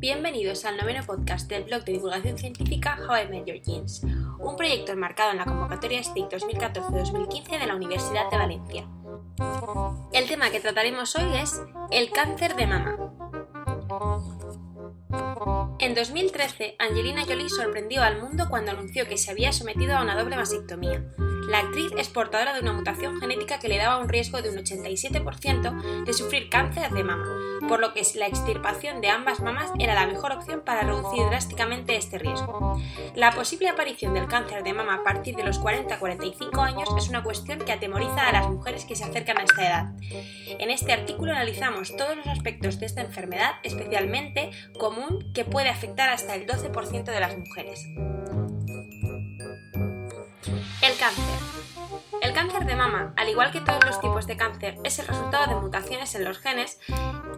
Bienvenidos al noveno podcast del blog de divulgación científica How I Met Your Genes, un proyecto enmarcado en la convocatoria STIC 2014-2015 de la Universidad de Valencia. El tema que trataremos hoy es el cáncer de mama. En 2013, Angelina Jolie sorprendió al mundo cuando anunció que se había sometido a una doble mastectomía. La actriz es portadora de una mutación genética que le daba un riesgo de un 87% de sufrir cáncer de mama, por lo que la extirpación de ambas mamas era la mejor opción para reducir drásticamente este riesgo. La posible aparición del cáncer de mama a partir de los 40-45 años es una cuestión que atemoriza a las mujeres que se acercan a esta edad. En este artículo analizamos todos los aspectos de esta enfermedad, especialmente común, que puede afectar hasta el 12% de las mujeres. Cáncer. El cáncer de mama, al igual que todos los tipos de cáncer, es el resultado de mutaciones en los genes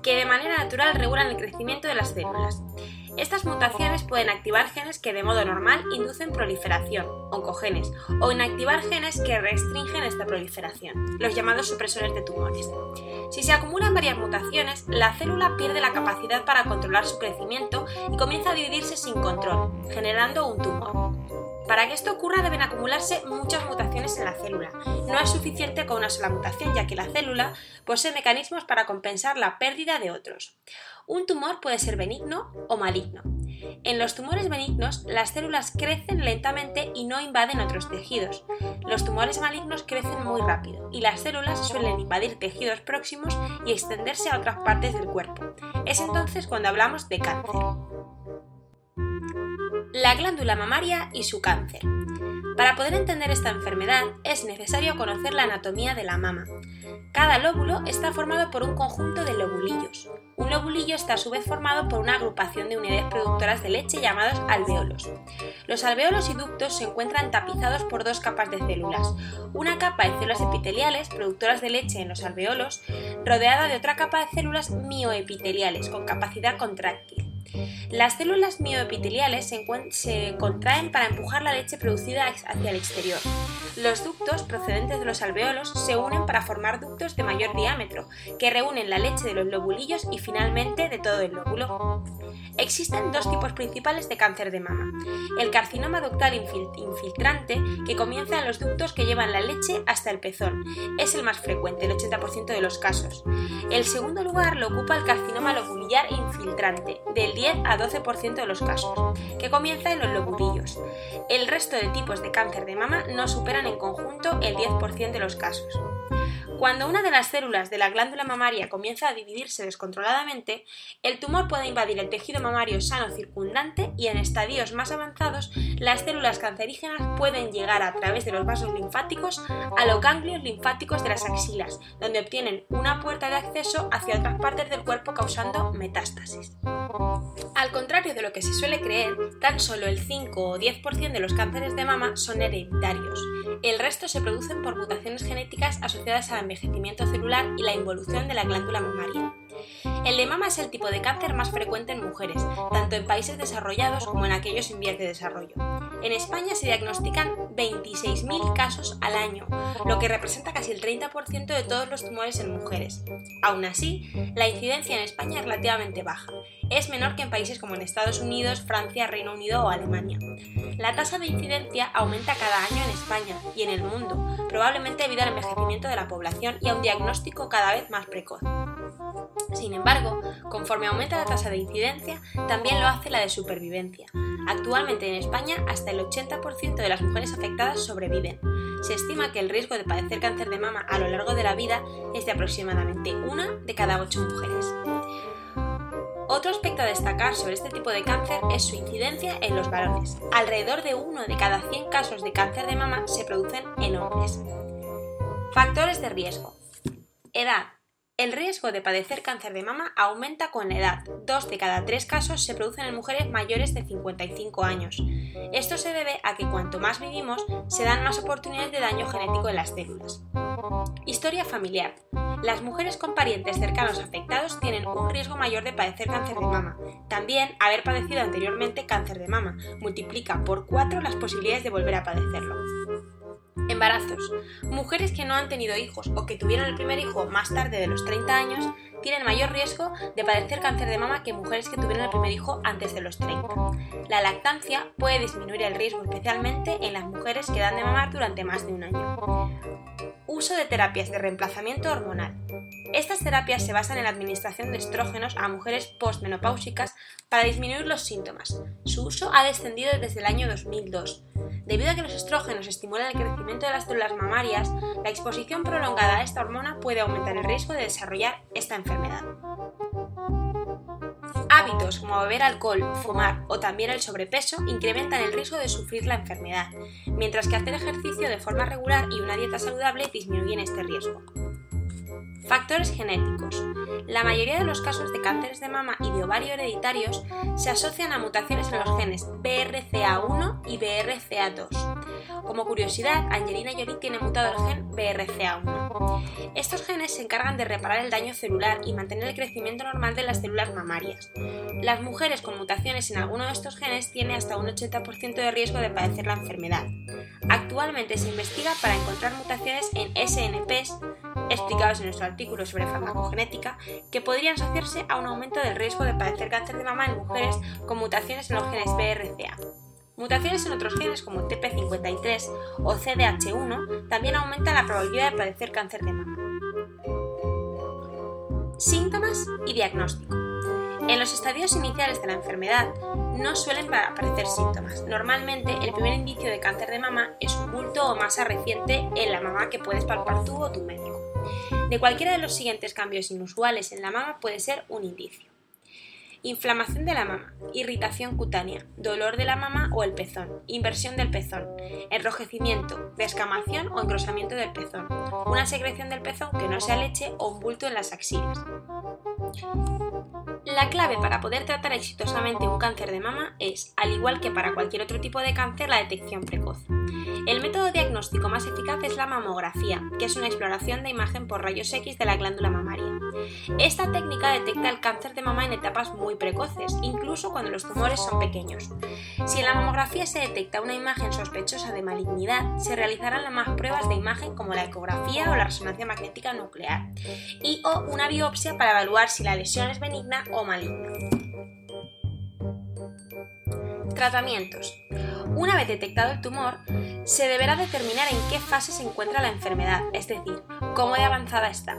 que de manera natural regulan el crecimiento de las células. Estas mutaciones pueden activar genes que de modo normal inducen proliferación, oncogenes, o inactivar genes que restringen esta proliferación, los llamados supresores de tumores. Si se acumulan varias mutaciones, la célula pierde la capacidad para controlar su crecimiento y comienza a dividirse sin control, generando un tumor. Para que esto ocurra deben acumularse muchas mutaciones en la célula. No es suficiente con una sola mutación, ya que la célula posee mecanismos para compensar la pérdida de otros. Un tumor puede ser benigno o maligno. En los tumores benignos, las células crecen lentamente y no invaden otros tejidos. Los tumores malignos crecen muy rápido y las células suelen invadir tejidos próximos y extenderse a otras partes del cuerpo. Es entonces cuando hablamos de cáncer. La glándula mamaria y su cáncer. Para poder entender esta enfermedad es necesario conocer la anatomía de la mama. Cada lóbulo está formado por un conjunto de lobulillos. Un lobulillo está a su vez formado por una agrupación de unidades productoras de leche llamados alveolos. Los alveolos y ductos se encuentran tapizados por dos capas de células. Una capa de células epiteliales productoras de leche en los alveolos, rodeada de otra capa de células mioepiteliales con capacidad contráctil. Las células mioepiteliales se, contraen para empujar la leche producida hacia el exterior. Los ductos procedentes de los alveolos se unen para formar ductos de mayor diámetro, que reúnen la leche de los lobulillos y finalmente de todo el lóbulo. Existen dos tipos principales de cáncer de mama. El carcinoma ductal infiltrante, que comienza en los ductos que llevan la leche hasta el pezón. Es el más frecuente, el 80% de los casos. El segundo lugar lo ocupa el carcinoma lobulillar infiltrante, del 10 a 12% de los casos, que comienza en los lobulillos. El resto de tipos de cáncer de mama no superan en conjunto el 10% de los casos. Cuando una de las células de la glándula mamaria comienza a dividirse descontroladamente, el tumor puede invadir el tejido mamario sano circundante y en estadios más avanzados, las células cancerígenas pueden llegar a través de los vasos linfáticos a los ganglios linfáticos de las axilas, donde obtienen una puerta de acceso hacia otras partes del cuerpo causando metástasis. Al contrario de lo que se suele creer, tan solo el 5 o 10% de los cánceres de mama son hereditarios. El resto se producen por mutaciones genéticas asociadas a la envejecimiento celular y la involución de la glándula mamaria. El de mama es el tipo de cáncer más frecuente en mujeres, tanto en países desarrollados como en aquellos en vías de desarrollo. En España se diagnostican 26.000 casos al año, lo que representa casi el 30% de todos los tumores en mujeres. Aún así, la incidencia en España es relativamente baja. Es menor que en países como en Estados Unidos, Francia, Reino Unido o Alemania. La tasa de incidencia aumenta cada año en España y en el mundo, probablemente debido al envejecimiento de la población y a un diagnóstico cada vez más precoz. Sin embargo, conforme aumenta la tasa de incidencia, también lo hace la de supervivencia. Actualmente en España, hasta el 80% de las mujeres afectadas sobreviven. Se estima que el riesgo de padecer cáncer de mama a lo largo de la vida es de aproximadamente una de cada ocho mujeres. Otro aspecto a destacar sobre este tipo de cáncer es su incidencia en los varones. Alrededor de uno de cada 100 casos de cáncer de mama se producen en hombres. Factores de riesgo. Edad. El riesgo de padecer cáncer de mama aumenta con la edad. Dos de cada tres casos se producen en mujeres mayores de 55 años. Esto se debe a que cuanto más vivimos, se dan más oportunidades de daño genético en las células. Historia familiar. Las mujeres con parientes cercanos afectados tienen un riesgo mayor de padecer cáncer de mama. También haber padecido anteriormente cáncer de mama multiplica por 4 las posibilidades de volver a padecerlo. Embarazos. Mujeres que no han tenido hijos o que tuvieron el primer hijo más tarde de los 30 años tienen mayor riesgo de padecer cáncer de mama que mujeres que tuvieron el primer hijo antes de los 30. La lactancia puede disminuir el riesgo especialmente en las mujeres que dan de mamar durante más de un año. Uso de terapias de reemplazamiento hormonal. Estas terapias se basan en la administración de estrógenos a mujeres postmenopáusicas para disminuir los síntomas. Su uso ha descendido desde el año 2002. Debido a que los estrógenos estimulan el crecimiento de las células mamarias, la exposición prolongada a esta hormona puede aumentar el riesgo de desarrollar esta enfermedad. Hábitos como beber alcohol, fumar o también el sobrepeso incrementan el riesgo de sufrir la enfermedad, mientras que hacer ejercicio de forma regular y una dieta saludable disminuyen este riesgo. Factores genéticos. La mayoría de los casos de cánceres de mama y de ovario hereditarios se asocian a mutaciones en los genes BRCA1 y BRCA2. Como curiosidad, Angelina Jolie tiene mutado el gen BRCA1. Estos genes se encargan de reparar el daño celular y mantener el crecimiento normal de las células mamarias. Las mujeres con mutaciones en alguno de estos genes tienen hasta un 80% de riesgo de padecer la enfermedad. Actualmente se investiga para encontrar mutaciones en SNPs explicados en nuestro artículo sobre farmacogenética, que podrían asociarse a un aumento del riesgo de padecer cáncer de mama en mujeres con mutaciones en los genes BRCA. Mutaciones en otros genes como TP53 o CDH1 también aumentan la probabilidad de padecer cáncer de mama. Síntomas y diagnóstico. En los estadios iniciales de la enfermedad no suelen aparecer síntomas. Normalmente el primer indicio de cáncer de mama es un bulto o masa reciente en la mama que puedes palpar tú o tu médico. De cualquiera de los siguientes cambios inusuales en la mama puede ser un indicio. Inflamación de la mama, irritación cutánea, dolor de la mama o el pezón, inversión del pezón, enrojecimiento, descamación o engrosamiento del pezón, una secreción del pezón que no sea leche o un bulto en las axilas. La clave para poder tratar exitosamente un cáncer de mama es, al igual que para cualquier otro tipo de cáncer, la detección precoz. El método diagnóstico más eficaz es la mamografía, que es una exploración de imagen por rayos X de la glándula mamaria. Esta técnica detecta el cáncer de mama en etapas muy precoces, incluso cuando los tumores son pequeños. Si en la mamografía se detecta una imagen sospechosa de malignidad, se realizarán más pruebas de imagen como la ecografía o la resonancia magnética nuclear, y o una biopsia para evaluar si la lesión es benigna o maligna. Tratamientos. Una vez detectado el tumor, se deberá determinar en qué fase se encuentra la enfermedad, es decir, cómo de avanzada está.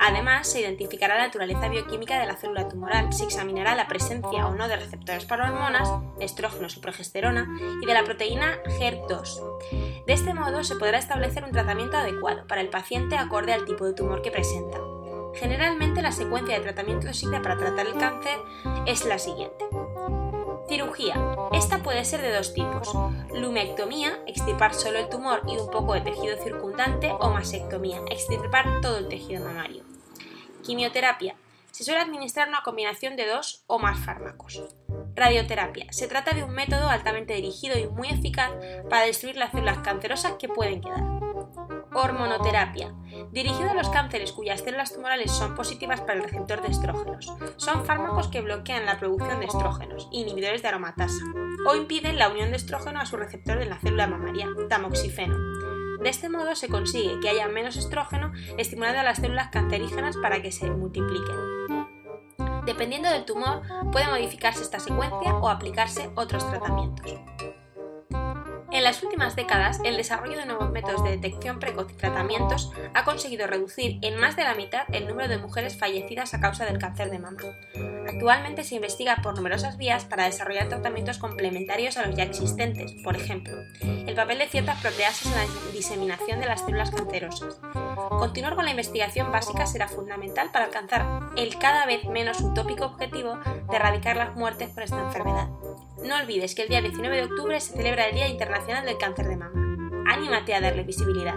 Además, se identificará la naturaleza bioquímica de la célula tumoral, se examinará la presencia o no de receptores para hormonas, estrógenos y progesterona, y de la proteína HER2. De este modo, se podrá establecer un tratamiento adecuado para el paciente acorde al tipo de tumor que presenta. Generalmente, la secuencia de tratamiento designa para tratar el cáncer es la siguiente. Cirugía. Esta puede ser de dos tipos. Lumectomía, extirpar solo el tumor y un poco de tejido circundante, o masectomía, extirpar todo el tejido mamario. Quimioterapia. Se suele administrar una combinación de dos o más fármacos. Radioterapia. Se trata de un método altamente dirigido y muy eficaz para destruir las células cancerosas que pueden quedar. Hormonoterapia. Dirigido a los cánceres cuyas células tumorales son positivas para el receptor de estrógenos. Son fármacos que bloquean la producción de estrógenos, inhibidores de aromatasa, o impiden la unión de estrógeno a su receptor en la célula mamaria, tamoxifeno. De este modo se consigue que haya menos estrógeno estimulando a las células cancerígenas para que se multipliquen. Dependiendo del tumor, puede modificarse esta secuencia o aplicarse otros tratamientos. En las últimas décadas, el desarrollo de nuevos métodos de detección precoz y tratamientos ha conseguido reducir en más de la mitad el número de mujeres fallecidas a causa del cáncer de mama. Actualmente se investiga por numerosas vías para desarrollar tratamientos complementarios a los ya existentes, por ejemplo, el papel de ciertas proteasas en la diseminación de las células cancerosas. Continuar con la investigación básica será fundamental para alcanzar el cada vez menos utópico objetivo de erradicar las muertes por esta enfermedad. No olvides que el día 19 de octubre se celebra el Día Internacional del Cáncer de Mama. Anímate a darle visibilidad.